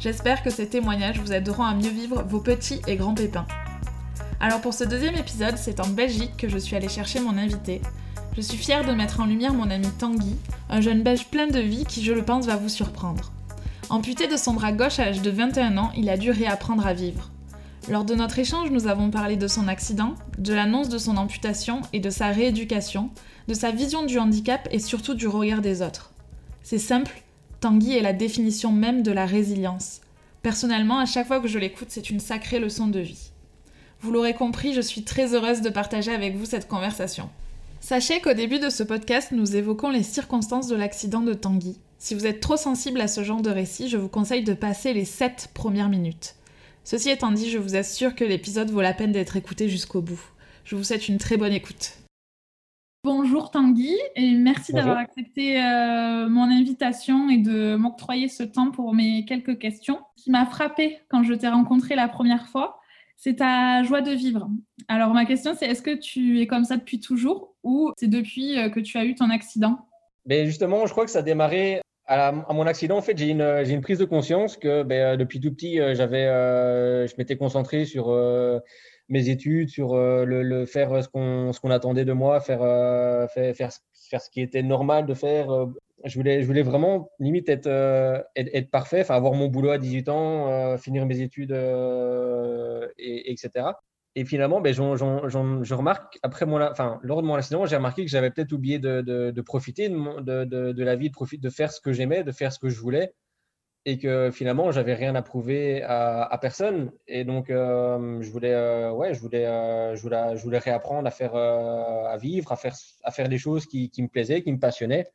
J'espère que ces témoignages vous aideront à mieux vivre vos petits et grands pépins. Alors pour ce deuxième épisode, c'est en Belgique que je suis allée chercher mon invité, je suis fière de mettre en lumière mon ami Tanguy, un jeune belge plein de vie qui, je le pense, va vous surprendre. Amputé de son bras gauche à l'âge de 21 ans, il a dû réapprendre à vivre. Lors de notre échange, nous avons parlé de son accident, de l'annonce de son amputation et de sa rééducation, de sa vision du handicap et surtout du regard des autres. C'est simple, Tanguy est la définition même de la résilience. Personnellement, à chaque fois que je l'écoute, c'est une sacrée leçon de vie. Vous l'aurez compris, je suis très heureuse de partager avec vous cette conversation. Sachez qu'au début de ce podcast, nous évoquons les circonstances de l'accident de Tanguy. Si vous êtes trop sensible à ce genre de récit, je vous conseille de passer les 7 premières minutes. Ceci étant dit, je vous assure que l'épisode vaut la peine d'être écouté jusqu'au bout. Je vous souhaite une très bonne écoute. Bonjour Tanguy et merci d'avoir accepté euh, mon invitation et de m'octroyer ce temps pour mes quelques questions. Ce qui m'a frappé quand je t'ai rencontré la première fois, c'est ta joie de vivre. Alors ma question c'est est-ce que tu es comme ça depuis toujours ou c'est depuis euh, que tu as eu ton accident? Ben Justement, je crois que ça a démarré à, mon accident. En fait, j'ai une, une, prise de conscience que ben, euh, depuis tout petit, euh, je m'étais concentré sur mes études, sur le, faire ce qu'on, ce qu'on attendait de moi, faire, faire, faire, faire, ce qui était normal de faire, je voulais, je voulais vraiment limite être, euh, être, parfait, avoir mon boulot à 18 ans, euh, finir mes études, euh, et, etc. Et finalement, ben, je remarque, après mon, enfin, lors de mon accident, j'ai remarqué que j'avais peut-être oublié de, de, profiter de, de, la vie, de, profiter, de faire ce que j'aimais, de faire ce que je voulais, et que finalement, j'avais rien à prouver à, à personne. Et donc, je voulais, ouais, je voulais, je voulais, je voulais réapprendre à faire, à vivre, à faire, à faire des choses qui, qui me plaisaient, qui me passionnaient.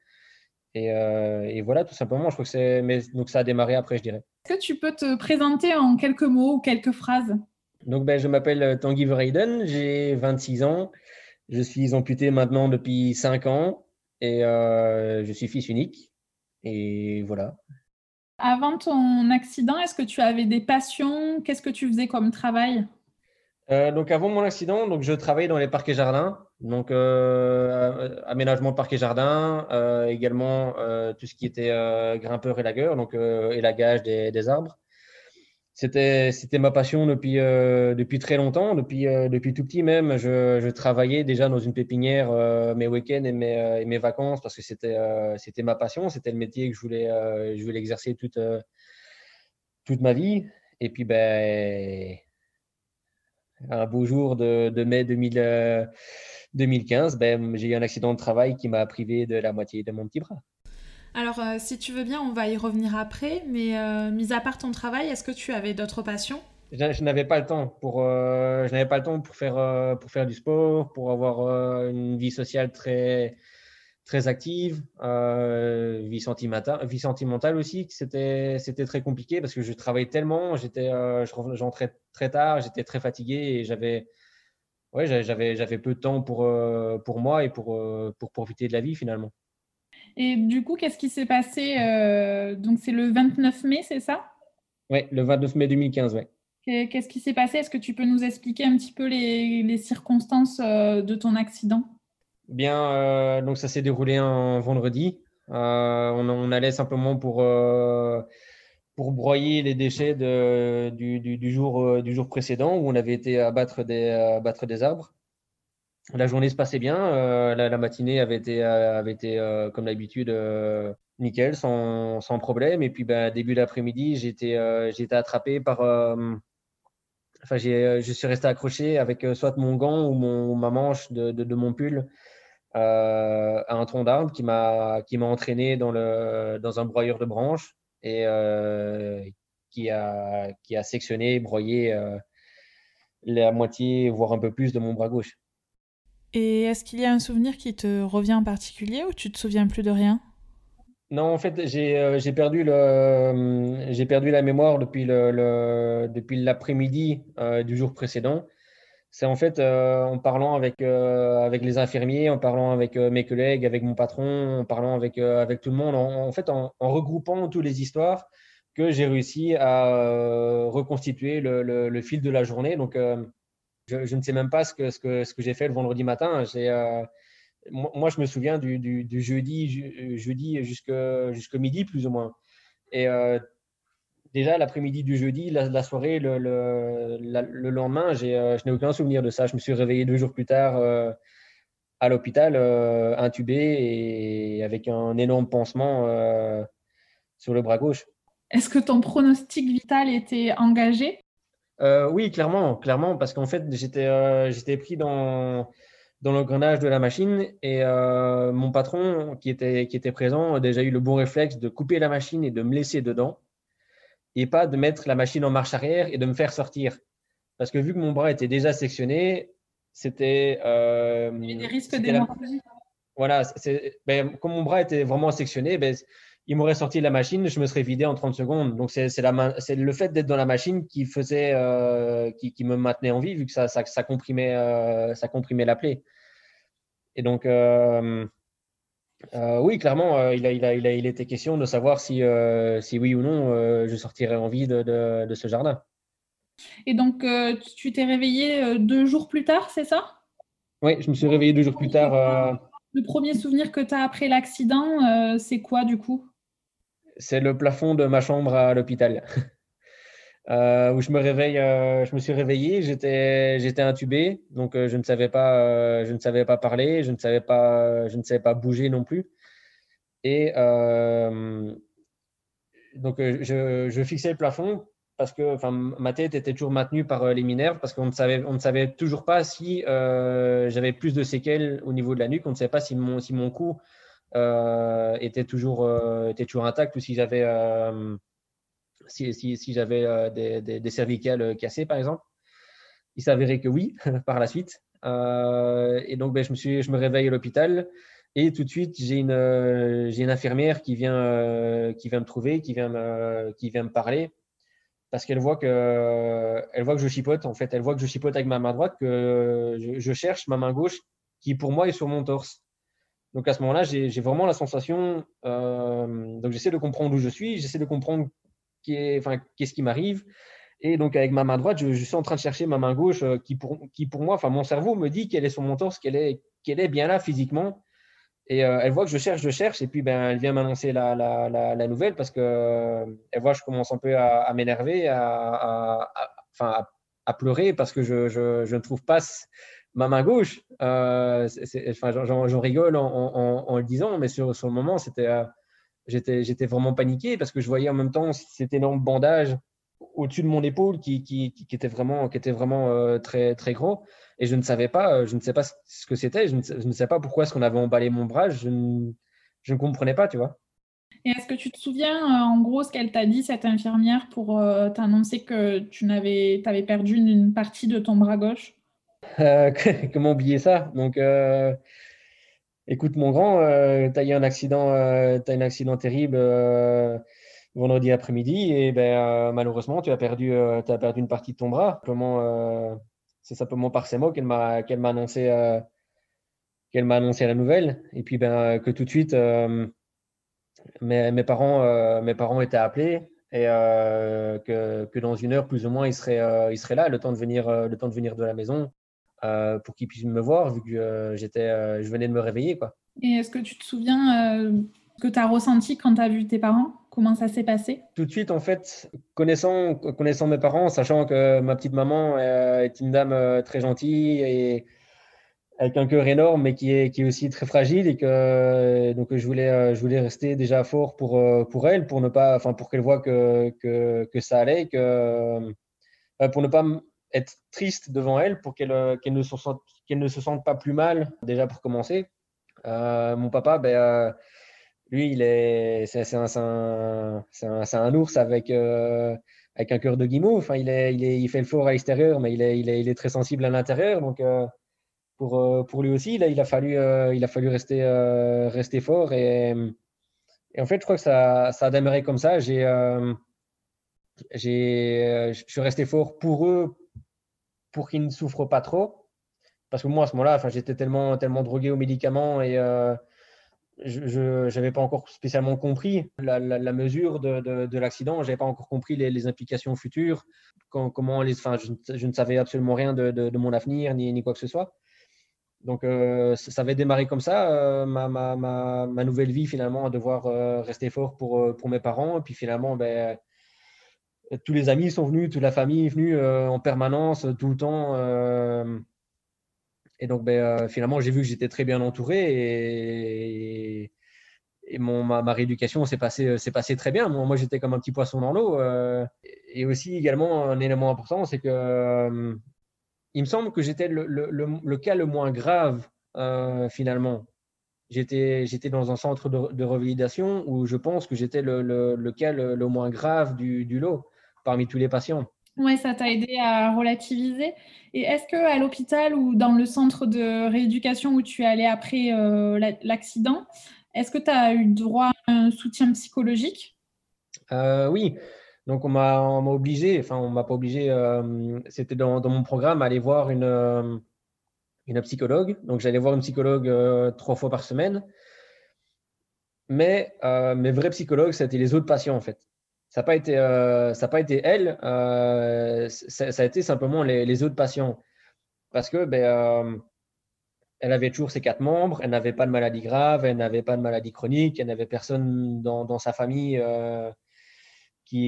Euh, et, voilà, tout simplement, je crois que c'est. Mais donc ça a démarré après, je dirais. Est-ce que tu peux te présenter en quelques mots ou quelques phrases? Donc, ben, je m'appelle euh, Tanguy Verheiden, j'ai 26 ans. Je suis amputé maintenant depuis 5 ans et euh, je suis fils unique. Et voilà. Avant ton accident, est-ce que tu avais des passions? Qu'est-ce que tu faisais comme travail? Donc, avant mon accident, donc, je travaillais dans les parcs et jardins. Donc, euh, aménagement de parc et jardin, euh, également euh, tout ce qui était grimpeur et lagueur, donc élagage des arbres. C'était, c'était ma passion depuis, depuis très longtemps, depuis, depuis tout petit même. Je, travaillais déjà dans une pépinière mes week-ends et mes, mes, vacances parce que c'était, c'était ma passion, c'était le métier que je voulais, je voulais exercer toute, toute ma vie. Et puis, ben, un beau jour de, mai 2000. 2015, ben, j'ai eu un accident de travail qui m'a privé de la moitié de mon petit bras. Alors, euh, si tu veux bien, on va y revenir après, mais euh, mis à part ton travail, est-ce que tu avais d'autres passions? Je, n'avais pas le temps pour, euh, je n'avais pas le temps pour faire, pour faire du sport, pour avoir une vie sociale très, très active, vie, sentimentale, vie sentimentale aussi. C'était, c'était très compliqué parce que je travaillais tellement, j'étais, j'entrais très tard, j'étais très fatigué et j'avais, ouais, j'avais, j'avais peu de temps pour, euh, pour moi et pour, euh, pour profiter de la vie finalement. Et du coup, qu'est-ce qui s'est passé euh, Donc, c'est le 29 mai, c'est ça? Oui, le 29 mai 2015, oui. Qu'est-ce qui s'est passé? Est-ce que tu peux nous expliquer un petit peu les, les circonstances de ton accident? Bien, donc ça s'est déroulé un vendredi. On, on, allait simplement pour pour broyer les déchets de, du, du, jour, euh, du jour précédent où on avait été abattre des, abattre des arbres. La journée se passait bien, euh, la, matinée avait été, avait été euh, comme d'habitude nickel, sans, problème. Et puis ben, début d'après-midi, été, été, attrapé par... enfin, je suis resté accroché avec soit mon gant ou, ma manche de, mon pull à un tronc d'arbre qui m'a entraîné dans, le, dans un broyeur de branches et euh, qui, a, qui a sectionné, broyé euh, la moitié, voire un peu plus de mon bras gauche. Et est-ce qu'il y a un souvenir qui te revient en particulier ou tu te souviens plus de rien? Non, en fait, j'ai perdu, le, perdu la mémoire depuis l'après-midi du jour précédent c'est en fait en parlant avec, les infirmiers, en parlant avec mes collègues, avec mon patron, en parlant avec, avec tout le monde, en, fait en, regroupant toutes les histoires que j'ai réussi à reconstituer le, le, fil de la journée. Donc, je, ne sais même pas ce que, ce que, ce que j'ai fait le vendredi matin. moi, je me souviens du, du, jeudi, jeudi jusqu'à midi, plus ou moins. Et déjà l'après-midi du jeudi, la, soirée, le, le, lendemain, euh, je n'ai aucun souvenir de ça. Je me suis réveillé deux jours plus tard euh, à l'hôpital, euh, intubé et avec un énorme pansement sur le bras gauche. Est-ce que ton pronostic vital était engagé? Oui, clairement, clairement, parce qu'en fait, j'étais j'étais pris dans dans l'engrenage de la machine et mon patron qui était, qui était présent a déjà eu le bon réflexe de couper la machine et de me laisser dedans et pas de mettre la machine en marche arrière et de me faire sortir. Parce que vu que mon bras était déjà sectionné, c'était. Euh, il y a des risques. Voilà, ben, comme mon bras était vraiment sectionné, ben, il m'aurait sorti de la machine, je me serais vidé en 30 secondes. Donc, c'est le fait d'être dans la machine qui, faisait, euh, qui, qui, me maintenait en vie, vu que ça, ça, ça comprimait, euh, ça comprimait la plaie. Et donc, euh, oui, clairement, il, a, il, a, il, a, il, était question de savoir si, si oui ou non je sortirais en vie de, de, ce jardin. Et donc, tu t'es réveillé deux jours plus tard, c'est ça? Oui, je me suis réveillé deux jours plus tard. Le premier souvenir que tu as après l'accident, c'est quoi du coup? C'est le plafond de ma chambre à l'hôpital. où je me réveille, je me suis réveillé, j'étais, j'étais intubé, donc je ne savais pas, je ne savais pas parler, je ne savais pas, je ne savais pas bouger non plus. Et donc je, je, fixais le plafond parce que, enfin, ma tête était toujours maintenue par les minerves parce qu'on ne savait, on ne savait toujours pas si j'avais plus de séquelles au niveau de la nuque, on ne savait pas si mon, si mon cou était toujours, était toujours intact ou si j'avais si, j'avais euh, des, cervicales euh, cassées, par exemple. Il s'avérait que oui, par la suite. Euh, et donc, ben, je, me suis, je me réveille à l'hôpital et tout de suite, j'ai une, une infirmière qui vient, qui vient me trouver, qui vient me, qui vient me parler parce qu'elle voit, que, elle voit que je chipote. En fait, elle voit que je chipote avec ma main droite, que je cherche ma main gauche qui, pour moi, est sur mon torse. Donc à ce moment-là, j'ai vraiment la sensation, donc j'essaie de comprendre où je suis, j'essaie de comprendre qu'est-ce qui m'arrive. Et donc, avec ma main droite, je, suis en train de chercher ma main gauche euh, qui, pour, moi, enfin, mon cerveau me dit qu'elle est sur mon torse, qu'elle est, qu'elle est bien là physiquement. Et euh, elle voit que je cherche, je cherche, et puis ben, elle vient m'annoncer la, nouvelle parce que euh, elle voit que je commence un peu à, m'énerver, à, pleurer parce que je, je, ne trouve pas ma main gauche. enfin, j'en, rigole en, le disant, mais sur, sur le moment, c'était j'étais vraiment paniqué parce que je voyais en même temps cet énorme bandage au-dessus de mon épaule qui, qui, qui, était vraiment, qui était vraiment euh, très, très gros. Et je ne savais pas, euh, je ne sais pas ce que c'était, je, je, ne sais pas pourquoi est-ce qu'on avait emballé mon bras, je ne, je ne comprenais pas, tu vois. Et est-ce que tu te souviens euh, en gros ce qu'elle t'a dit, cette infirmière, pour t'annoncer que tu avais perdu une, partie de ton bras gauche? Comment oublier ça? Donc, Écoute, mon grand, euh, tu as eu un accident, euh, as un accident terrible euh, vendredi après-midi et ben, malheureusement, tu as, perdu, as perdu une partie de ton bras. C'est simplement par ces mots qu'elle m'a m'a annoncé, qu'elle m'a annoncé la nouvelle. Et puis ben, que tout de suite, mes, mes, parents, mes parents étaient appelés et que, que, dans une heure plus ou moins, ils seraient, ils seraient là, le temps de venir, le temps de venir de la maison. Euh, pour qu'ils puissent me voir, vu que euh, j'étais, euh, je venais de me réveiller. Quoi. Et est-ce que tu te souviens que tu as ressenti quand tu as vu tes parents? Comment ça s'est passé? Tout de suite, en fait, connaissant, connaissant mes parents, sachant que ma petite maman est une dame très gentille et avec un cœur énorme, mais qui est, qui est aussi très fragile et que donc je voulais, je voulais rester déjà fort pour, pour elle, pour ne pas, enfin pour qu'elle voit que, que, que, ça allait, que pour ne pas être triste devant elle pour qu'elle euh, ne, se sente, ne se sente pas plus mal, déjà pour commencer. Euh, mon papa, ben, euh, lui, il est, c'est, un, un, un, ours avec, avec un cœur de guimauve. Enfin, il, est, il, est, il fait le fort à l'extérieur, mais il est, il est, il est très sensible à l'intérieur. Donc, pour, pour lui aussi, là, il a fallu, il a fallu rester, rester fort et, Et en fait, je crois que ça, ça a démarré comme ça. J'ai, j'ai, je suis resté fort pour eux, pour qu'ils ne souffrent pas trop. Parce que moi, à ce moment-là, j'étais tellement, tellement drogué aux médicaments et je n'avais pas encore spécialement compris la, mesure de, de, l'accident, je n'avais pas encore compris les, implications futures, comment les, enfin, je, ne savais absolument rien de, de mon avenir ni, ni, quoi que ce soit. Donc euh, ça, avait démarré comme ça, euh, ma, ma, ma, ma, nouvelle vie finalement, à devoir euh, rester fort pour, pour mes parents. Et puis finalement, ben, tous les amis sont venus, toute la famille est venue en permanence, tout le temps. Et donc, ben, finalement, j'ai vu que j'étais très bien entouré et, et mon, ma, rééducation s'est passée, passé très bien. Moi, j'étais comme un petit poisson dans l'eau. et aussi, également, un élément important, c'est que il me semble que j'étais le, le, le, cas le moins grave, finalement. J'étais dans un centre de, de, revalidation où je pense que j'étais le, cas le, moins grave du, du lot parmi tous les patients. Oui, ça t'a aidé à relativiser. Et est-ce qu'à l'hôpital ou dans le centre de rééducation où tu es allé après euh, l'accident, est-ce que tu as eu droit à un soutien psychologique? Euh, Oui. Donc on m'a obligé, enfin on m'a pas obligé, euh, c'était dans, dans, mon programme, à aller voir une, une psychologue. Donc j'allais voir une psychologue trois fois par semaine. Mais mes vrais psychologues, c'était les autres patients en fait ça n'a pas été, euh, elle, euh, ça, a été simplement les, autres patients. Parce que ben, euh, elle avait toujours ses quatre membres, elle n'avait pas de maladie grave, elle n'avait pas de maladie chronique, elle n'avait personne dans, sa famille qui,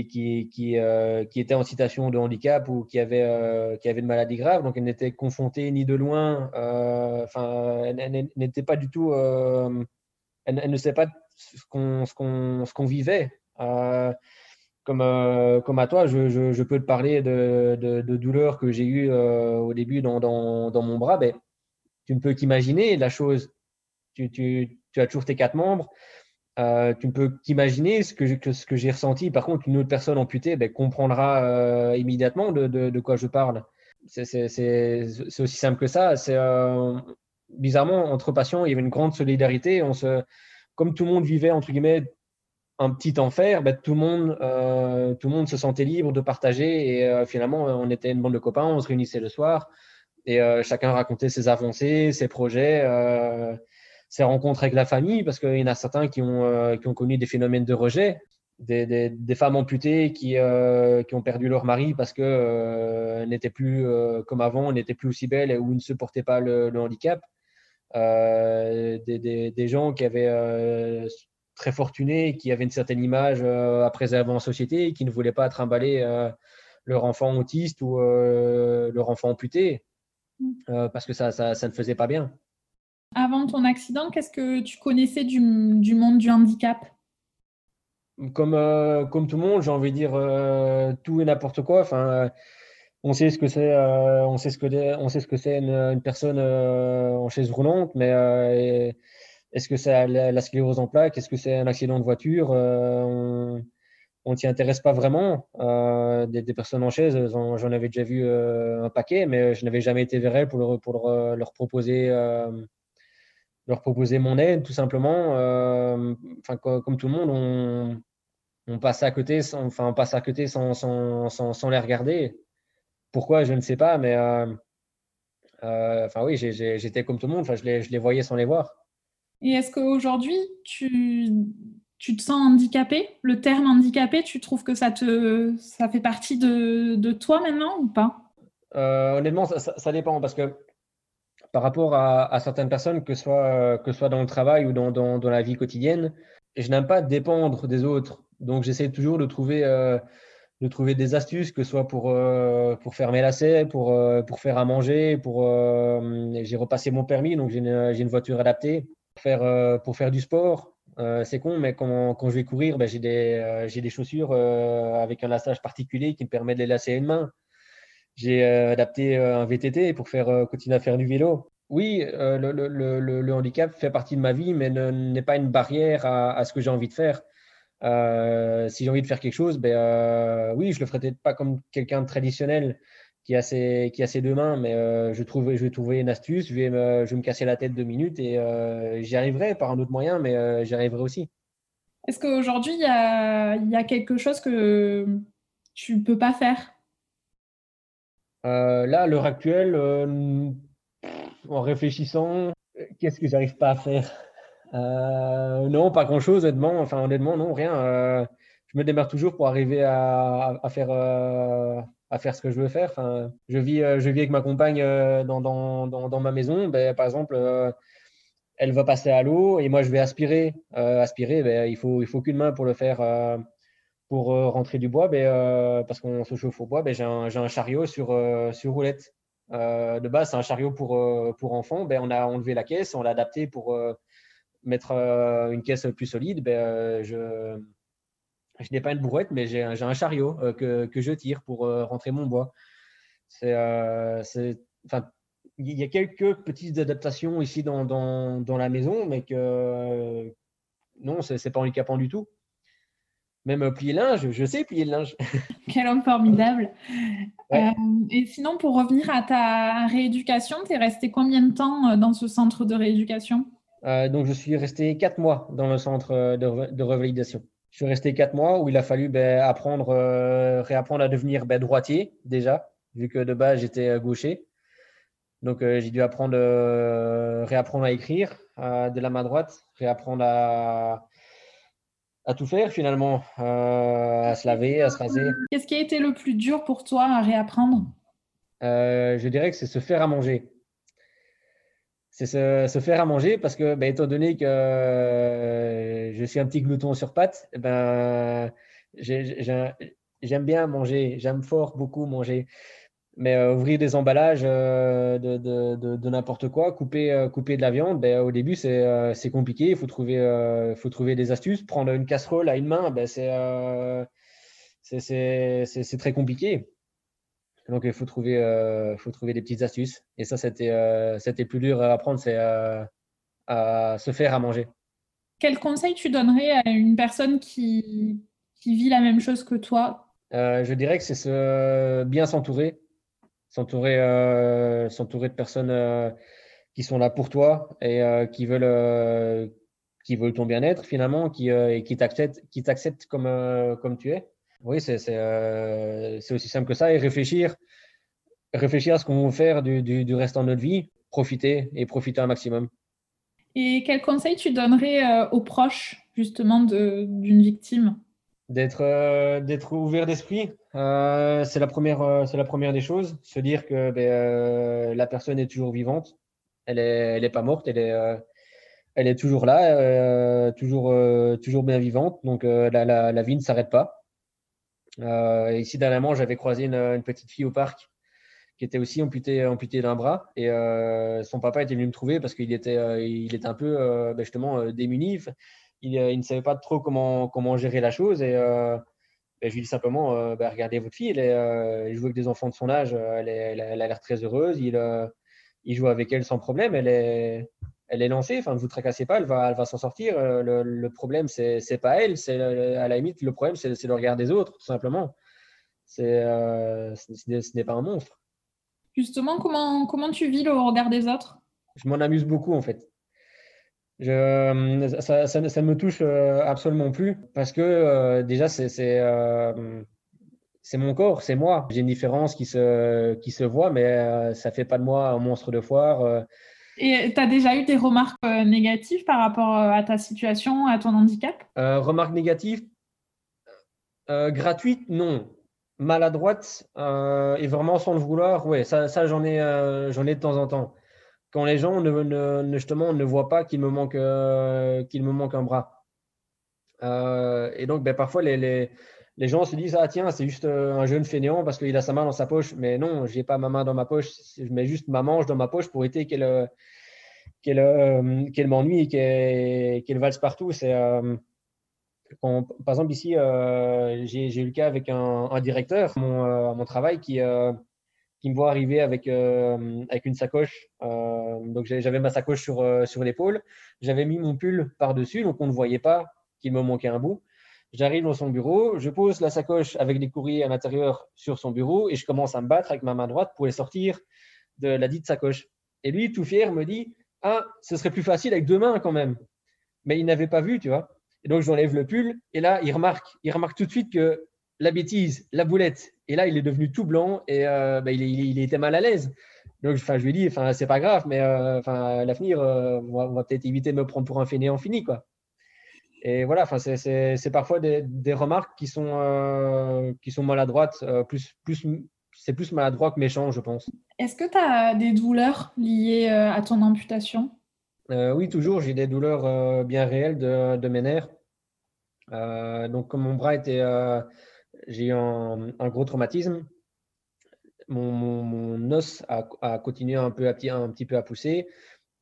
était en situation de handicap ou qui avait, qui de maladie grave. Donc elle n'était confrontée ni de loin, enfin, elle, n'était pas du tout, elle, ne sait pas ce qu'on vivait. Euh, comme, à toi, je, peux te parler de, douleurs que j'ai eues euh, au début dans, mon bras. Ben, tu ne peux qu'imaginer la chose. Tu, as toujours tes quatre membres. Euh, tu ne peux qu'imaginer ce que, j'ai ressenti. Par contre, une autre personne amputée ben, comprendra immédiatement de, quoi je parle. C'est aussi simple que ça. C'est bizarrement entre patients, il y avait une grande solidarité. Comme tout le monde vivait entre guillemets un petit enfer, ben, tout, le monde, euh, tout le monde se sentait libre de partager et euh, finalement on était une bande de copains, on se réunissait le soir et euh, chacun racontait ses avancées, ses projets, ses rencontres avec la famille parce qu'il y en a certains qui ont, qui ont connu des phénomènes de rejet, des, des, femmes amputées qui, qui ont perdu leur mari parce qu'elles n'étaient plus comme avant, n'étaient plus aussi belles ou ne supportaient pas le, le handicap. Des, des, gens qui avaient très fortunés qui avaient une certaine image euh, à préserver en société et qui ne voulaient pas trimballer euh, leur enfant autiste ou euh, leur enfant amputé mm. parce que ça, ça, ça, ne faisait pas bien. Avant ton accident, qu'est-ce que tu connaissais du, du monde du handicap? Comme, comme tout le monde, j'ai envie de dire tout et n'importe quoi. Enfin, on sait ce que c'est, on sait ce que on sait ce que c'est une, une, personne en chaise roulante, mais est-ce que c'est la, sclérose en plaques? Est-ce que c'est un accident de voiture? Euh, On ne s'y intéresse pas vraiment. Euh, des, personnes en chaise, j'en avais déjà vu euh, un paquet, mais je n'avais jamais été vers elles pour, leur, proposer, leur proposer mon aide, tout simplement. Enfin, comme tout le monde, on, passe à côté, sans, enfin, on passe à côté sans, les regarder. Pourquoi, je ne sais pas, mais oui, j'étais comme tout le monde. Enfin, je les voyais sans les voir. Et est-ce qu'aujourd'hui, tu, tu te sens handicapé Le terme handicapé, tu trouves que ça, te, ça fait partie de, de toi maintenant ou pas? Euh, Honnêtement, ça, dépend parce que par rapport à, certaines personnes, que ce soit, que soit dans le travail ou dans, dans, dans la vie quotidienne, je n'aime pas dépendre des autres. Donc j'essaie toujours de trouver, euh, de trouver des astuces, que ce soit pour, euh, pour faire mes lacets, pour, pour faire à manger, pour j'ai repassé mon permis, donc j'ai une, une voiture adaptée faire, euh, pour faire du sport. Euh, c'est con, mais quand, je vais courir, ben, j'ai des, euh, j'ai des chaussures avec un lassage particulier qui me permet de les lasser à une main. J'ai adapté un VTT pour faire, continuer à faire du vélo. Oui, le, handicap fait partie de ma vie, mais n'est pas une barrière à, ce que j'ai envie de faire. si j'ai envie de faire quelque chose, ben, oui, je le ferai peut-être pas comme quelqu'un de traditionnel qui a ses, qui a ses deux mains, mais euh, je, trouve, je vais trouver une astuce, je vais, me, je vais me casser la tête deux minutes et euh, j'y arriverai par un autre moyen, mais euh, j'y arriverai aussi. Est-ce qu'aujourd'hui, il y a, y a, quelque chose que tu ne peux pas faire? Là, à l'heure actuelle, en réfléchissant, qu'est-ce que j'arrive pas à faire? Non, pas grand-chose, honnêtement. Enfin, honnêtement, non, rien. je me démarre toujours pour arriver à, à faire à faire ce que je veux faire. Je, vis, euh, je vis avec ma compagne euh, dans, dans, dans, ma maison. Ben, par exemple, euh, elle va passer à l'eau et moi je vais aspirer. aspirer, ben, il faut, il faut qu'une main pour le faire, pour rentrer du bois, ben, parce qu'on se chauffe au bois. Ben, j'ai un, un, chariot sur, sur roulette. de base, c'est un chariot pour, pour enfants. Ben, on a enlevé la caisse, on l'a adapté pour mettre une caisse plus solide. Ben, je, je n'ai pas une brouette, mais j'ai un, chariot euh, que, je tire pour euh, rentrer mon bois. C'est, euh, enfin, il y a quelques petites adaptations ici dans, la maison, mais que non, c'est, n'est pas handicapant du tout. Même plier le linge, je sais plier le linge. Quel homme formidable. et sinon, pour revenir à ta rééducation, tu es resté combien de temps dans ce centre de rééducation? Donc, je suis resté quatre mois dans le centre de, de revalidation. Je suis resté quatre mois où il a fallu ben, apprendre, euh, réapprendre à devenir ben, droitier déjà, vu que de base j'étais euh, gaucher. Donc euh, j'ai dû apprendre, réapprendre à écrire de la main droite, réapprendre à, à tout faire finalement, à se laver, à se raser. Qu'est-ce qui a été le plus dur pour toi à réapprendre? Je dirais que c'est se faire à manger c'est se, faire à manger parce que, ben, étant donné que euh, je suis un petit glouton sur pattes, eh ben, j'aime bien manger, j'aime fort beaucoup manger. Mais euh, ouvrir des emballages euh, de, de, de, n'importe quoi, couper, couper de la viande, ben, au début, c'est compliqué. Il faut trouver, faut trouver des astuces. Prendre une casserole à une main, ben, c'est très compliqué. Donc, il faut trouver, euh, faut trouver des petites astuces. Et ça, c'était euh, c'était plus dur à apprendre, c'est euh, à se faire à manger. Quel conseil tu donnerais à une personne qui, qui vit la même chose que toi? Je dirais que c'est se, bien s'entourer, s'entourer s'entourer de personnes qui sont là pour toi et qui veulent qui veulent ton bien-être finalement, qui, et qui t'acceptent, qui t'acceptent comme, comme tu es. Oui, euh, c'est aussi simple que ça. Et réfléchir, réfléchir à ce qu'on veut faire du, du, restant de notre vie, profiter et profiter un maximum. Et quel conseil tu donnerais euh, aux proches justement d'une victime? D'être euh, d'être ouvert d'esprit, c'est la première c'est la première des choses. Se dire que ben, la personne est toujours vivante, elle est elle est pas morte, elle est elle est toujours là, toujours toujours bien vivante. Donc la, la, la vie ne s'arrête pas. Euh, ici, dernièrement, j'avais croisé une, petite fille au parc qui était aussi amputée, d'un bras. Et euh, son papa était venu me trouver parce qu'il était, euh, un peu ben, justement démuni. Il, ne savait pas trop comment, gérer la chose. Et ben, je lui dis simplement ben, regardez votre fille, elle, joue avec des enfants de son âge, elle, elle, a l'air très heureuse. Il, il joue avec elle sans problème. Elle est, elle est lancée, enfin, ne vous tracassez pas, elle va, elle va s'en sortir. Euh, le, le problème, c'est n'est pas elle, c'est à la limite, le problème, c'est le regard des autres, tout simplement. Euh, ce n'est pas un monstre. Justement, comment, comment tu vis le regard des autres? Je m'en amuse beaucoup, en fait. Je, euh, ça, ça, ne me touche absolument plus parce que déjà, c'est c'est mon corps, c'est moi. J'ai une différence qui se, qui se voit, mais ça ne fait pas de moi un monstre de foire et tu as déjà eu des remarques euh, négatives par rapport euh, à ta situation, à ton handicap? Euh, Remarques négatives? Gratuites, non. Maladroite et vraiment sans le vouloir, ouais, ça, j'en ai, ai de temps en temps. Quand les gens ne, justement ne voient pas qu'il me manque, qu'il me manque un bras. et donc, ben, parfois, les, les, gens se disent Ah, tiens, c'est juste un jeune fainéant parce qu'il a sa main dans sa poche. Mais non, je n'ai pas ma main dans ma poche. Je mets juste ma manche dans ma poche pour éviter qu'elle euh, qu'elle m'ennuie et qu'elle valse partout. C'est euh, par exemple ici, euh, j'ai eu le cas avec un, directeur à mon, travail qui qui me voit arriver avec, avec une sacoche. donc j'avais ma sacoche sur, sur l'épaule. J'avais mis mon pull par-dessus, donc on ne voyait pas qu'il me manquait un bout. J'arrive dans son bureau, je pose la sacoche avec des courriers à l'intérieur sur son bureau et je commence à me battre avec ma main droite pour les sortir de la dite sacoche. Et lui, tout fier, me dit ah, ce serait plus facile avec deux mains quand même. Mais il n'avait pas vu, tu vois. Et donc, j'enlève le pull. Et là, il remarque, il remarque tout de suite que la bêtise, la boulette. Et là, il est devenu tout blanc et bah, il, était mal à l'aise. Donc, je lui dis, enfin, c'est pas grave, mais enfin, l'avenir, on va, peut-être éviter de me prendre pour un fainéant fini, quoi. Et voilà, enfin, c'est parfois des, des, remarques qui sont, qui sont maladroites, plus, plus c'est plus maladroit que méchant, je pense. Est-ce que tu as des douleurs liées euh, à ton amputation? Euh, Oui, toujours. J'ai des douleurs euh, bien réelles de, mes nerfs. donc, comme mon bras était. j'ai eu un, gros traumatisme. Mon, os a, continué un, peu à, un petit peu à pousser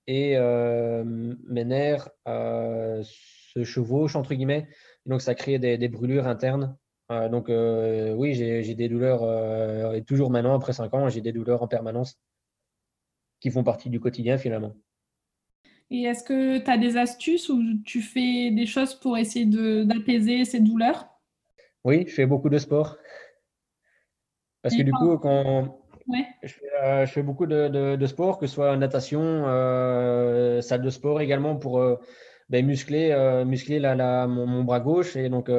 et mes nerfs se chevauchent, entre guillemets. Donc, ça crée des brûlures internes donc euh, oui, j'ai des douleurs, euh, et toujours maintenant, après 5 ans, j'ai des douleurs en permanence qui font partie du quotidien finalement. Et est-ce que tu as des astuces ou tu fais des choses pour essayer d'apaiser ces douleurs? Oui, je fais beaucoup de sport. Parce que du coup, quand je, fais, euh, je, fais, beaucoup de, de, sport, que ce soit natation, salle de sport également pour ben, muscler, muscler la, mon, bras gauche. Et donc,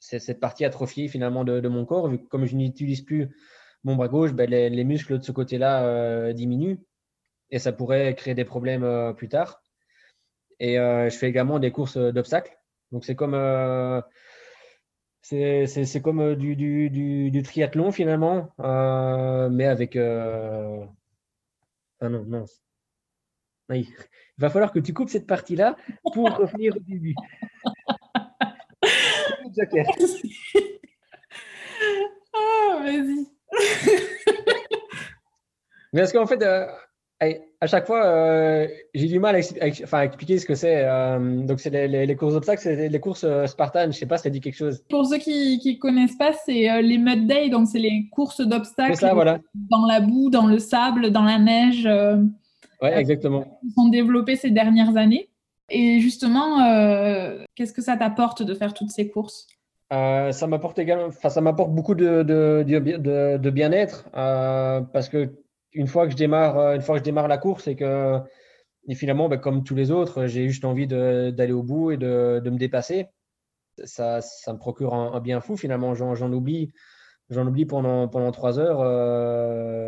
c'est cette partie atrophiée finalement de, mon corps. Vu que comme je n'utilise plus mon bras gauche, ben, les, muscles de ce côté-là euh, diminuent et ça pourrait créer des problèmes euh, plus tard. Et euh, je fais également des courses d'obstacles. Donc c'est comme c'est comme du, du, du, triathlon finalement, mais avec. Ah non, non. Il va falloir que tu coupes cette partie-là pour revenir au début. ah, vas-y. Mais parce qu'en fait, euh, à chaque fois, euh, j'ai du mal à, expliquer ce que c'est. Euh, donc, c'est les, courses d'obstacles, c'est les courses spartanes. Je sais pas si ça dit quelque chose. Pour ceux qui ne connaissent pas, c'est les Mud Day. Donc, c'est les courses d'obstacles voilà. dans la boue, dans le sable, dans la neige. Oui, exactement. Qui sont développés ces dernières années. Et justement, euh, qu'est-ce que ça t'apporte de faire toutes ces courses? Euh, ça m'apporte également, enfin, ça m'apporte beaucoup de, de, de, bien-être euh, parce que une fois que je démarre, une fois que je démarre la course et que et finalement, ben, comme tous les autres, j'ai juste envie d'aller au bout et de, me dépasser. Ça, ça me procure un, bien fou finalement. J'en oublie, j'en oublie pendant pendant trois heures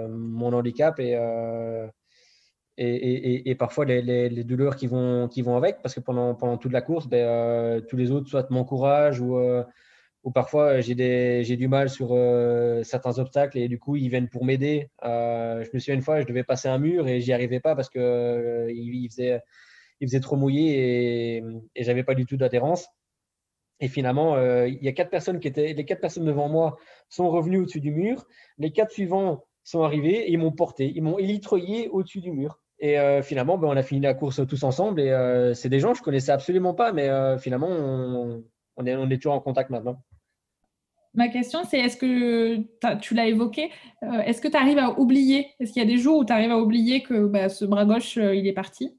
mon handicap et et, parfois les, douleurs qui vont, avec, parce que pendant, toute la course, ben, euh, tous les autres soit m'encouragent ou, euh, parfois j'ai du mal sur euh, certains obstacles et du coup ils viennent pour m'aider. je me souviens une fois, je devais passer un mur et j'y arrivais pas parce que il, faisait, il faisait trop mouillé et, et j'avais pas du tout d'adhérence. Et finalement, il y a quatre personnes qui étaient, les quatre personnes devant moi sont revenues au-dessus du mur. Les quatre suivants sont arrivés et ils m'ont porté, ils m'ont élitroyé au-dessus du mur. Et euh, finalement, ben, on a fini la course tous ensemble. Et euh, c'est des gens que je connaissais absolument pas, mais euh, finalement, on, est, on est toujours en contact maintenant. Ma question, c'est est-ce que tu l'as évoqué, est-ce que tu arrives à oublier Est-ce qu'il y a des jours où tu arrives à oublier que bah, ce bras gauche, il est parti?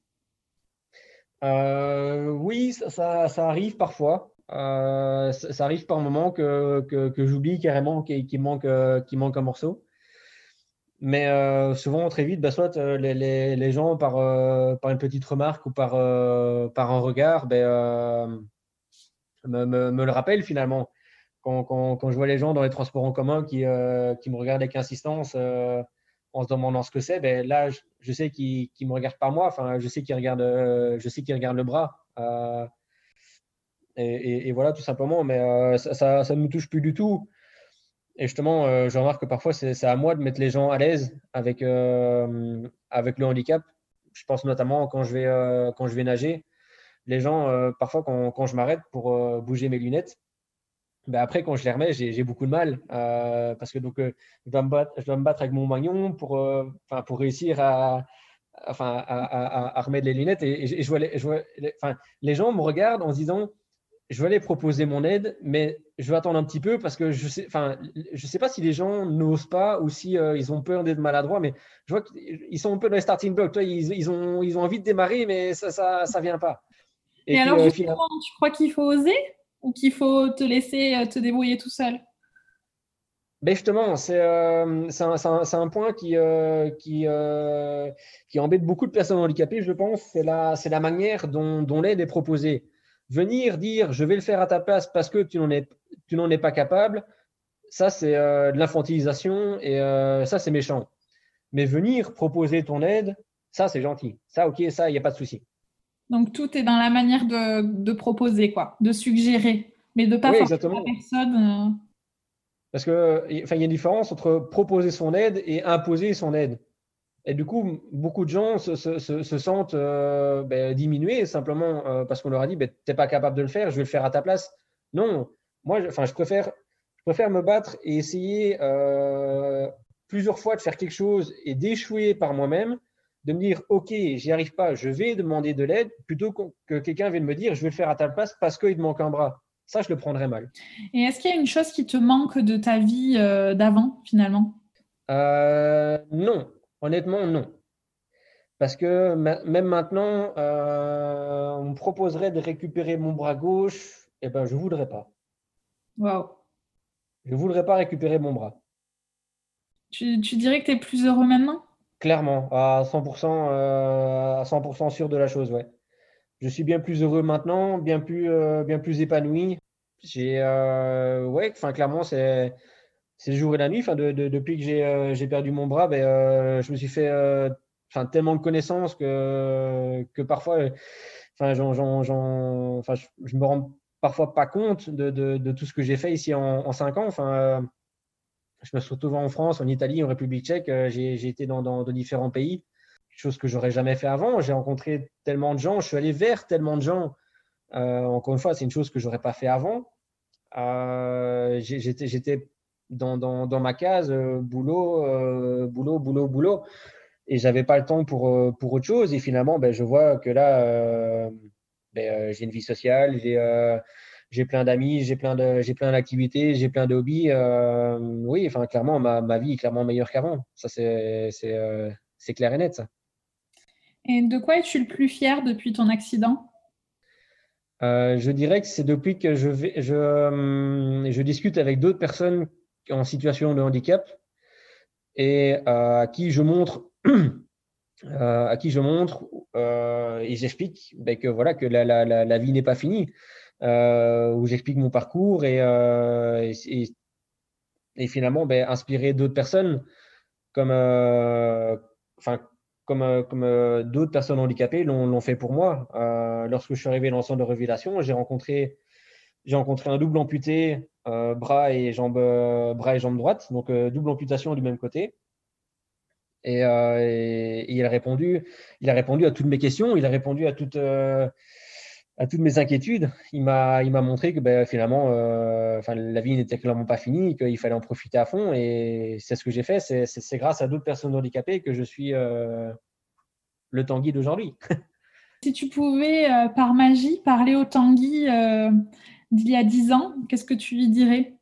Oui, ça, ça, arrive parfois. Ça, arrive par moments que, que, que j'oublie carrément qu'il manque, manque un morceau. Mais euh, souvent, très vite, bah, soit euh, les, les, les, gens, par, euh, par une petite remarque ou par, par un regard, ben, me, me, me, le rappellent finalement. Quand, quand, quand, je vois les gens dans les transports en commun qui, qui me regardent avec insistance en se demandant ce que c'est, ben, là, je, sais qu'ils ne me regardent pas moi, je sais qu'ils regardent, je sais regardent le bras. Et, voilà, tout simplement. Mais ça ne me touche plus du tout. Et justement, euh, je remarque que parfois, c'est à moi de mettre les gens à l'aise avec, euh, avec le handicap. Je pense notamment quand je vais, euh, quand je vais nager. Les gens, parfois, quand, quand je m'arrête pour bouger mes lunettes, ben après, quand je les remets, j'ai beaucoup de mal. parce que donc, je, dois me battre, avec mon magnon pour, pour réussir à, à, à, remettre les lunettes. Et, je vois, les, je vois enfin, les gens me regardent en se disant je vais aller proposer mon aide, mais je vais attendre un petit peu parce que je sais, enfin, je sais pas si les gens n'osent pas ou si euh, ils ont peur d'être maladroits, mais je vois qu'ils sont un peu dans les starting blocks. Toi, ils, ils, ont, ils ont envie de démarrer, mais ça, ça, ça vient pas. Et, alors, euh, tu crois qu'il faut oser ou qu'il faut te laisser euh, te débrouiller tout seul? Ben justement, c'est un, un, point qui, qui, qui embête beaucoup de personnes handicapées, je pense. C'est la, la manière dont, dont l'aide est proposée. Venir dire je vais le faire à ta place parce que tu n'en es, tu n'en es pas capable, ça c'est euh, de l'infantilisation et euh, ça c'est méchant. Mais venir proposer ton aide, ça c'est gentil. Ça ok, ça il n'y a pas de souci. Donc tout est dans la manière de, de proposer, quoi, de suggérer, mais de pas Oui, forcer la personne. euh, Parce que, il y a une différence entre proposer son aide et imposer son aide. Et du coup, beaucoup de gens se, se- se- se sentent euh, ben, diminués simplement euh, parce qu'on leur a dit, ben, tu n'es pas capable de le faire, je vais le faire à ta place. Non, moi, je, je, préfère, je préfère me battre et essayer euh, plusieurs fois de faire quelque chose et d'échouer par moi-même, de me dire, OK, j'y arrive pas, je vais demander de l'aide, plutôt que quelqu'un vienne me dire, je vais le faire à ta place parce qu'il te manque un bras. Ça, je le prendrais mal. Et est-ce qu'il y a une chose qui te manque de ta vie d'avant, finalement? Euh, non, honnêtement, non. Parce que même maintenant, euh, on me proposerait de récupérer mon bras gauche, et ben, je ne voudrais pas. Waouh. Je ne voudrais pas récupérer mon bras. Tu, tu dirais que tu es plus heureux maintenant? Clairement, à 100%, euh, à 100% sûr de la chose, ouais. Je suis bien plus heureux maintenant, bien plus, euh, bien plus épanoui. J'ai, ouais, enfin, clairement, c'est, c'est le jour et la nuit. Enfin, de- de- depuis que j'ai, euh, perdu mon bras, ben, euh, je me suis fait, euh, tellement de connaissances que, que parfois, euh, enfin, enfin, je, je me rends parfois pas compte de, de- tout ce que j'ai fait ici en, en cinq ans. Enfin, je me suis retrouvé en France, en Italie, en République tchèque. J'ai, été dans, dans- dans différents pays chose que j'aurais jamais fait avant. J'ai rencontré tellement de gens, je suis allé vers tellement de gens. Encore une fois, c'est une chose que j'aurais pas fait avant. J'étais dans, dans, dans ma case, euh, boulot, euh, boulot, boulot, boulot, et j'avais pas le temps pour, euh, pour autre chose. Et finalement, ben, je vois que là, ben, j'ai une vie sociale, j'ai j'ai plein d'amis, j'ai plein de, j'ai plein d'activités, j'ai plein de hobbies. Euh, oui, enfin, clairement, ma, ma vie est clairement meilleure qu'avant. Ça, c'est, c'est, euh, c'est clair et net, ça. Et de quoi es-tu le plus fier depuis ton accident? Euh, je dirais que c'est depuis que je, vais, je, je discute avec d'autres personnes en situation de handicap et euh, à qui je montre, euh, à qui je montre euh, et j'explique ben, que voilà que la, vie n'est pas finie, où j'explique mon parcours et, et, finalement ben, inspirer d'autres personnes comme, enfin comme, comme d'autres personnes handicapées l'ont fait pour moi. Lorsque je suis arrivé dans le centre de révélation, j'ai rencontré, rencontré un double amputé, euh, bras, et jambe, euh, bras et jambe droite, donc euh, double amputation du même côté. Et, il, a répondu, il a répondu à toutes mes questions, il a répondu à toutes, à toutes mes inquiétudes. Il m'a montré que ben, finalement, la vie n'était clairement pas finie, qu'il fallait en profiter à fond. Et c'est ce que j'ai fait. C'est grâce à d'autres personnes handicapées que je suis le Tanguy d'aujourd'hui. si tu pouvais, par magie, parler au Tanguy d'il y a dix ans, qu'est-ce que tu lui dirais?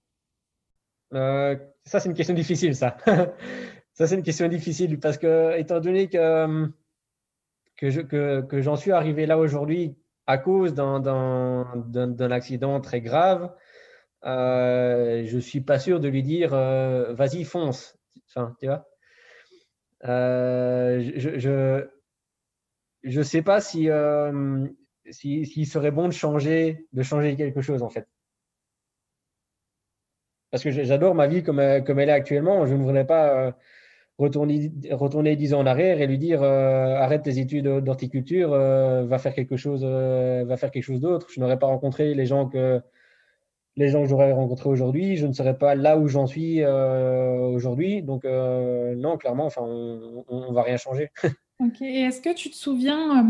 Euh, Ça, c'est une question difficile, ça. ça, c'est une question difficile parce que, étant donné que, j'en que, que suis arrivé là aujourd'hui à cause d'un accident très grave, euh, je ne suis pas sûr de lui dire euh, vas-y, fonce. Enfin, tu vois? Euh, je, je je sais pas si euh, s'il si, si serait bon de changer de changer quelque chose en fait. Parce que j'adore ma vie comme, elle est actuellement. Je ne voudrais pas euh, retourner retourner dix ans en arrière et lui dire euh, arrête tes études d'horticulture euh, va faire quelque chose va faire quelque chose d'autre. Je n'aurais pas rencontré les gens que les gens que j'aurais rencontrés aujourd'hui. Je ne serais pas là où j'en suis aujourd'hui. Donc non clairement enfin on, on va rien changer. Ok, et est-ce que tu te souviens,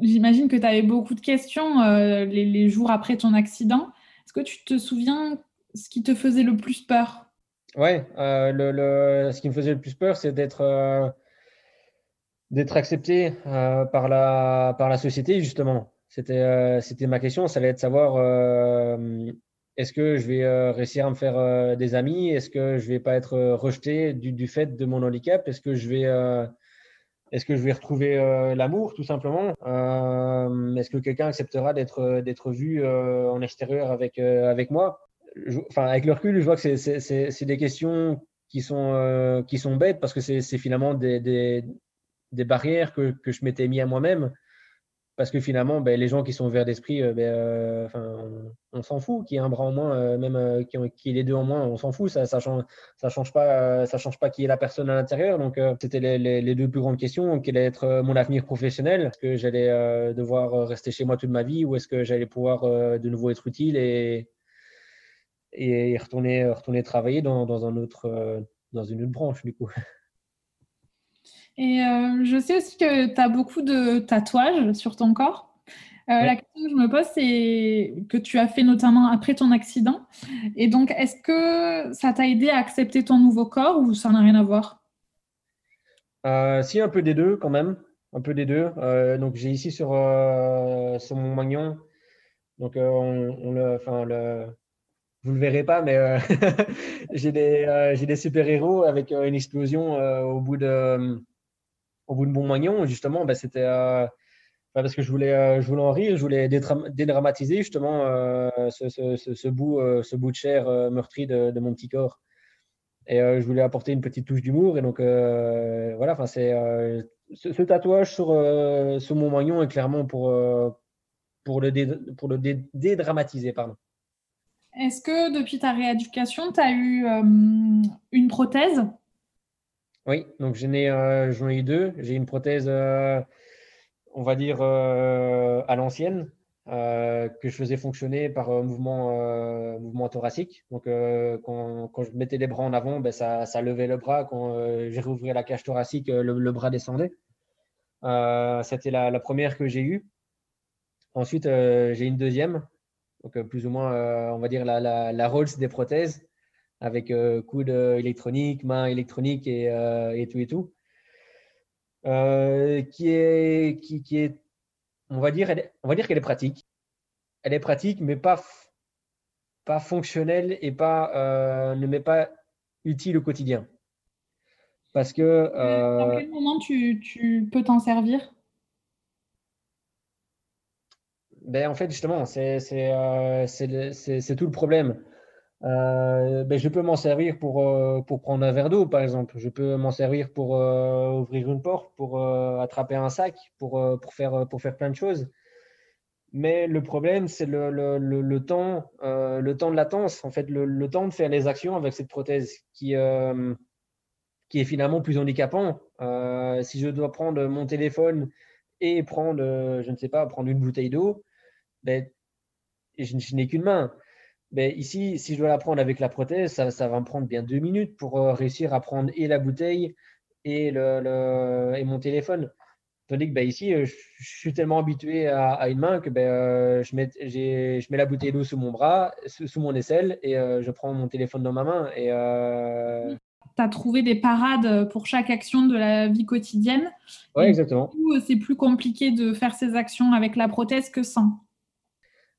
j'imagine que tu avais beaucoup de questions euh, les, jours après ton accident, est-ce que tu te souviens ce qui te faisait le plus peur? Ouais, euh, ce qui me faisait le plus peur, c'est d'être euh, d'être accepté par, la, par la société, justement. C'était c'était ma question, ça allait être savoir est-ce que je vais réussir à me faire des amis? Est-ce que je vais pas être rejeté du, du fait de mon handicap? Est-ce que je vais est-ce que je vais retrouver euh, l'amour, tout simplement? Euh, Est-ce que quelqu'un acceptera d'être d'être vu euh, en extérieur avec avec moi? Enfin, avec le recul, je vois que c'est des questions qui sont qui sont bêtes parce que c'est finalement des, des, des, barrières que, que je m'étais mis à moi-même parce que finalement, ben, les gens qui sont ouverts d'esprit, euh, ben, euh, on, s'en fout. Qu'il y ait un bras en moins, euh, même qu'il y ait les deux en moins, on s'en fout. Ça, ça change, pas, qui est la personne à l'intérieur. Donc, c'était les, deux plus grandes questions. Quel allait être mon avenir professionnel? Est-ce que j'allais devoir rester chez moi toute ma vie, ou est-ce que j'allais pouvoir de nouveau être utile et, et retourner, retourner travailler dans, dans une autre branche du coup? Et euh, je sais aussi que tu as beaucoup de tatouages sur ton corps. Euh, la question que je me pose, c'est que tu as fait notamment après ton accident. Et donc, est-ce que ça t'a aidé à accepter ton nouveau corps ou ça n'a rien à voir? Euh, Si, un peu des deux quand même. Un peu des deux. donc, j'ai ici sur, sur mon magnon. Donc, on, le, enfin, le, vous ne le verrez pas, mais j'ai des, des super-héros avec une explosion au bout de au bout de mon magnon, justement, ben, c'était euh, parce que je voulais, euh, je voulais en rire, je voulais dédramatiser justement euh, ce, bout, ce bout de chair meurtri de, mon petit corps. Et je voulais apporter une petite touche d'humour. Et donc, voilà, enfin, c'est ce, tatouage sur, sur mon magnon est clairement pour, pour le, le dédramatiser. Est-ce que depuis ta rééducation, tu as eu une prothèse? Oui, donc j'en ai, euh, eu deux. J'ai une prothèse, euh, on va dire, euh, à l'ancienne, que je faisais fonctionner par mouvement, mouvement thoracique. Donc, quand, je mettais les bras en avant, ben, ça, levait le bras. Quand j'ai rouvert la cage thoracique, le, bras descendait. C'était la, première que j'ai eue. Ensuite, j'ai une deuxième, donc plus ou moins, on va dire, la Rolls des prothèses avec euh, coude électronique, main électronique et, euh, et tout et tout. Euh, qui, est, qui, qui, est, on va dire, on va dire qu'elle est pratique. Elle est pratique, mais pas, pas fonctionnelle et pas, ne m'est pas utile au quotidien. Parce que. À quel moment tu, tu peux t'en servir? Ben, En fait, justement, c'est tout le problème. Euh, ben, je peux m'en servir pour, euh, pour prendre un verre d'eau, par exemple. Je peux m'en servir pour euh, ouvrir une porte, pour attraper un sac, pour, pour, faire, pour faire plein de choses. Mais le problème, c'est le, le, le, temps, le temps de latence, en fait, le, temps de faire les actions avec cette prothèse qui, qui est finalement plus handicapant. si je dois prendre mon téléphone et prendre, je ne sais pas, prendre une bouteille d'eau, ben, je n'ai qu'une main. Ben, ici, si je dois la prendre avec la prothèse, ça, va me prendre bien deux minutes pour euh, réussir à prendre et la bouteille et, le, et mon téléphone. Tandis que ben, ici, euh, je, suis tellement habitué à, une main que ben, euh, je, mets, je mets la bouteille d'eau sous mon bras, sous, mon aisselle, et je prends mon téléphone dans ma main. Et, Tu as trouvé des parades pour chaque action de la vie quotidienne. Oui, exactement. C'est plus compliqué de faire ces actions avec la prothèse que sans.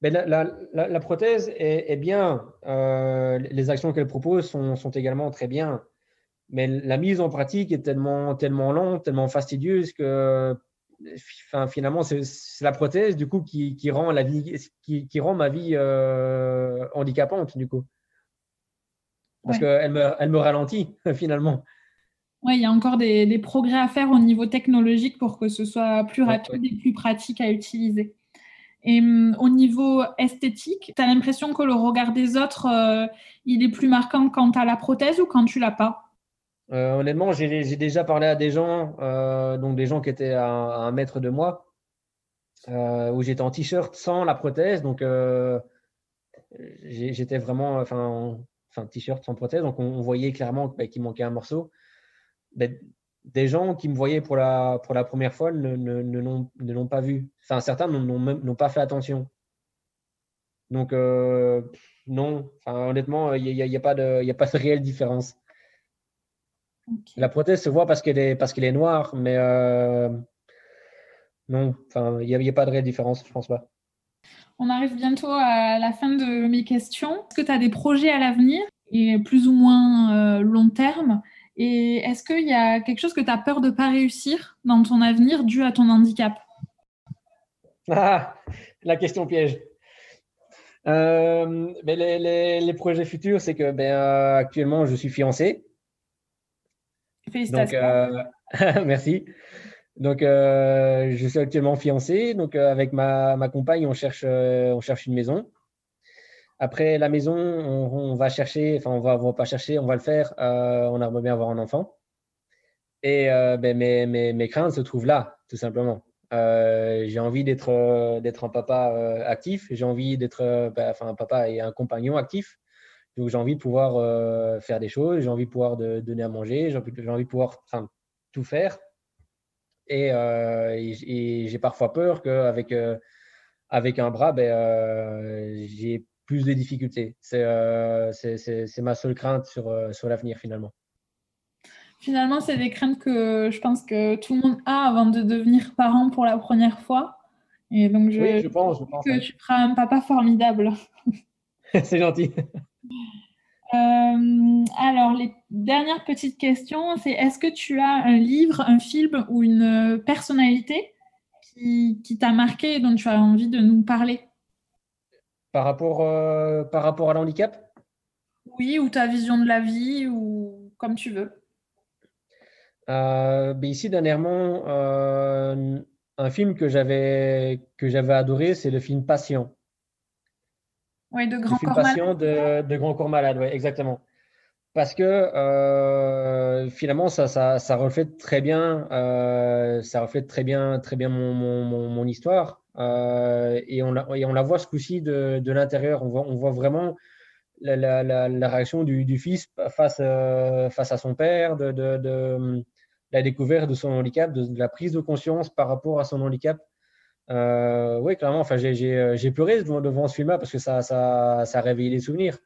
Ben, la, prothèse est, bien. Euh, les actions qu'elle propose sont, également très bien. Mais la mise en pratique est tellement, tellement lente, tellement fastidieuse que finalement, c'est la prothèse du coup qui, rend, la vie, qui, rend ma vie euh, handicapante du coup. Parce qu'elle me, elle me ralentit finalement. Oui, il y a encore des, progrès à faire au niveau technologique pour que ce soit plus rapide et plus pratique à utiliser. Et hum, au niveau esthétique, tu as l'impression que le regard des autres, euh, il est plus marquant quand tu as la prothèse ou quand tu l'as pas? Euh, Honnêtement, j'ai déjà parlé à des gens, euh, donc des gens qui étaient à, un mètre de moi, où j'étais en t-shirt sans la prothèse. Donc, j'étais vraiment, enfin, enfin t-shirt sans prothèse. Donc, on, voyait clairement bah, qu'il manquait un morceau. Ben, des gens qui me voyaient pour la, pour la première fois ne, ne, ne l'ont pas vu. Enfin, certains n'ont pas fait attention. Donc, euh, non, enfin, honnêtement, il n'y a, y a, pas de, a pas de réelle différence. La prothèse se voit parce qu'elle est, parce qu'elle est noire, mais euh, non, enfin, il n'y a, a, pas de réelle différence, je pense pas. On arrive bientôt à la fin de mes questions. Est-ce que tu as des projets à l'avenir et plus ou moins euh, long terme? Et est-ce qu'il y a quelque chose que tu as peur de ne pas réussir dans ton avenir dû à ton handicap? Ah, La question piège. Euh, mais les, projets futurs, c'est que ben, euh, actuellement, je suis fiancé. Félicitations. Euh, merci. Donc, je suis actuellement fiancé. Donc, avec ma, ma, compagne, on cherche, on cherche une maison. Après la maison, on, va chercher, enfin, on va, va pas chercher, on va le faire. on aimerait bien avoir un enfant. Et ben, mes, craintes se trouvent là, tout simplement. j'ai envie d'être un papa actif. J'ai envie d'être ben, un papa et un compagnon actif. Donc, j'ai envie de pouvoir faire des choses. J'ai envie de pouvoir donner à manger. J'ai envie, de pouvoir tout faire. Euh, et, j'ai parfois peur qu'avec euh, avec un bras, ben, euh, j'ai plus de difficultés. C'est ma seule crainte sur, sur l'avenir finalement. Finalement, c'est des craintes que je pense que tout le monde a avant de devenir parent pour la première fois. Et donc, je, pense, je pense que tu feras un papa formidable. c'est gentil. Euh, alors, les dernières petites questions, c'est est-ce que tu as un livre, un film ou une personnalité qui, qui t'a marqué et dont tu as envie de nous parler? Par rapport, euh, par rapport à l'handicap? Oui, ou ta vision de la vie, ou comme tu veux. Euh, ben ici, dernièrement, un film que j'avais adoré, c'est le film Patient. Oui, de Grand Corps Malade. De, de Grand Corps Malade, oui, exactement. Parce que euh, finalement, ça, reflète très bien, euh, ça reflète très bien, très bien mon, histoire. Euh, et, on la, voit ce coup-ci de, l'intérieur. On voit, vraiment la, réaction du, fils face, face à son père, de, la découverte de son handicap, de, la prise de conscience par rapport à son handicap. Oui, clairement. Enfin, j'ai pleuré devant, devant ce film-là parce que ça, ça, ça a réveillé des souvenirs.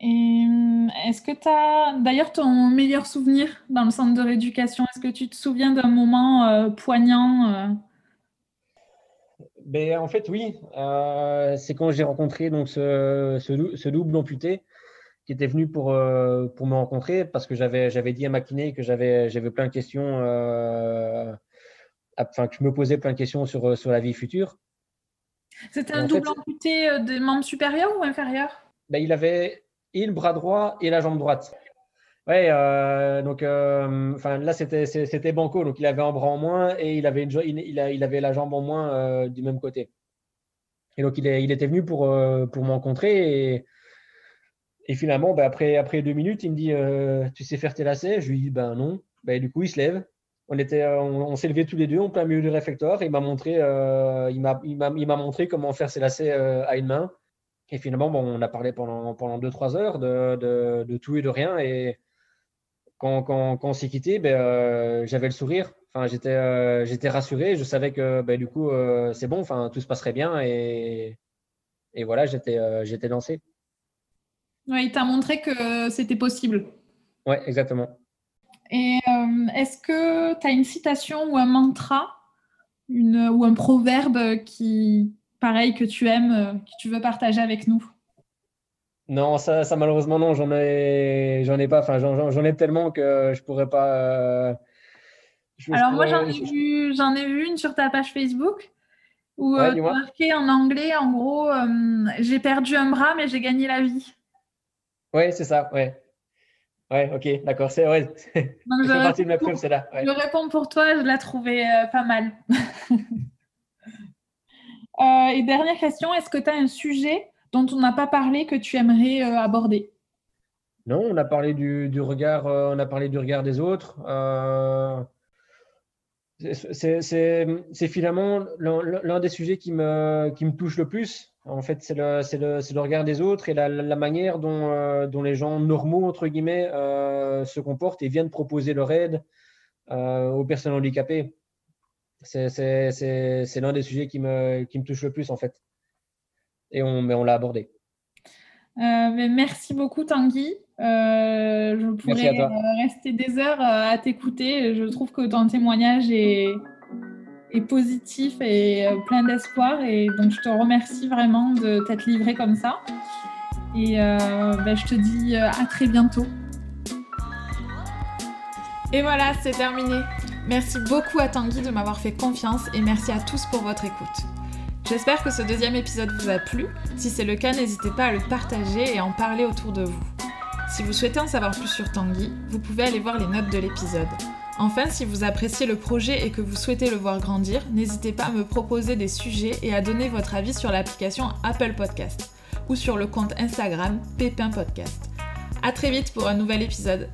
Et euh, est-ce que tu as d'ailleurs ton meilleur souvenir dans le centre de rééducation? Est-ce que tu te souviens d'un moment poignant ben, En fait, oui. c'est quand j'ai rencontré donc, ce, ce, double amputé qui était venu pour, pour me rencontrer parce que j'avais dit à ma kiné que j'avais plein de questions enfin, que je me posais plein de questions sur, euh, sur la vie future. C'était un double amputé euh, des membres supérieurs ou inférieurs? Ben, Il avait et le bras droit et la jambe droite. Ouais, euh, donc enfin là c'était banco, donc il avait un bras en moins et il avait une, il, il, avait la jambe en moins du même côté. Et donc il, est, il était venu pour pour m'encontrer et, et finalement ben, après après deux minutes il me dit tu sais faire tes lacets? Je lui dis ben non. Ben, du coup il se lève on euh, on, s'est levés tous les deux en plein milieu du réfectoire. Il m'a montré, euh, il il m'a, montré comment faire ses lacets euh, à une main. Et finalement, bon, on a parlé pendant pendant deux trois heures de, de, de, tout et de rien. Et quand, quand, quand on s'est quitté, ben, j'avais le sourire. Enfin, j'étais j'étais rassuré. Je savais que ben, du coup, c'est bon. Enfin, tout se passerait bien. Et, et voilà, j'étais j'étais lancé. Ouais, il t'a montré que c'était possible. Ouais, exactement. Et euh, est-ce que tu as une citation ou un mantra une, ou un proverbe qui, pareil, que tu aimes, euh, que tu veux partager avec nous? Non, ça, ça malheureusement, non, j'en ai, j'en ai pas. Enfin, j'en, ai tellement que je pourrais pas. Euh, Alors, moi, j'en ai, vu, j'en ai vu une sur ta page Facebook où tu marqué en anglais, en gros, j'ai perdu un bras, mais j'ai gagné la vie. Oui, c'est ça, ouais. Ouais, ok, d'accord. C'est ouais. je de ma preuve, c'est là. Je réponds pour toi, je l'ai trouvé euh, pas mal. Euh, et dernière question, est-ce que tu as un sujet dont on n'a pas parlé que tu aimerais euh, aborder? Non, on a parlé du, regard, on a parlé du regard des autres. c'est finalement l'un des sujets qui me, touche le plus. En fait, c'est le, regard des autres et la, manière dont, euh, dont, les gens normaux, entre guillemets, euh, se comportent et viennent proposer leur aide euh, aux personnes handicapées. C'est l'un des sujets qui me, qui me touche le plus, en fait. Et on, mais on l'a abordé. Mais merci beaucoup, Tanguy. je pourrais rester des heures à t'écouter. Je trouve que ton témoignage est positif et euh, plein d'espoir. Et donc, je te remercie vraiment de t'être livré comme ça. Et euh, ben, je te dis euh, à très bientôt. Et voilà, c'est terminé. Merci beaucoup à Tanguy de m'avoir fait confiance et merci à tous pour votre écoute. J'espère que ce deuxième épisode vous a plu. Si c'est le cas, n'hésitez pas à le partager et en parler autour de vous. Si vous souhaitez en savoir plus sur Tanguy, vous pouvez aller voir les notes de l'épisode. Enfin, si vous appréciez le projet et que vous souhaitez le voir grandir, n'hésitez pas à me proposer des sujets et à donner votre avis sur l'application Apple Podcast ou sur le compte Instagram Pépin Podcast. A très vite pour un nouvel épisode.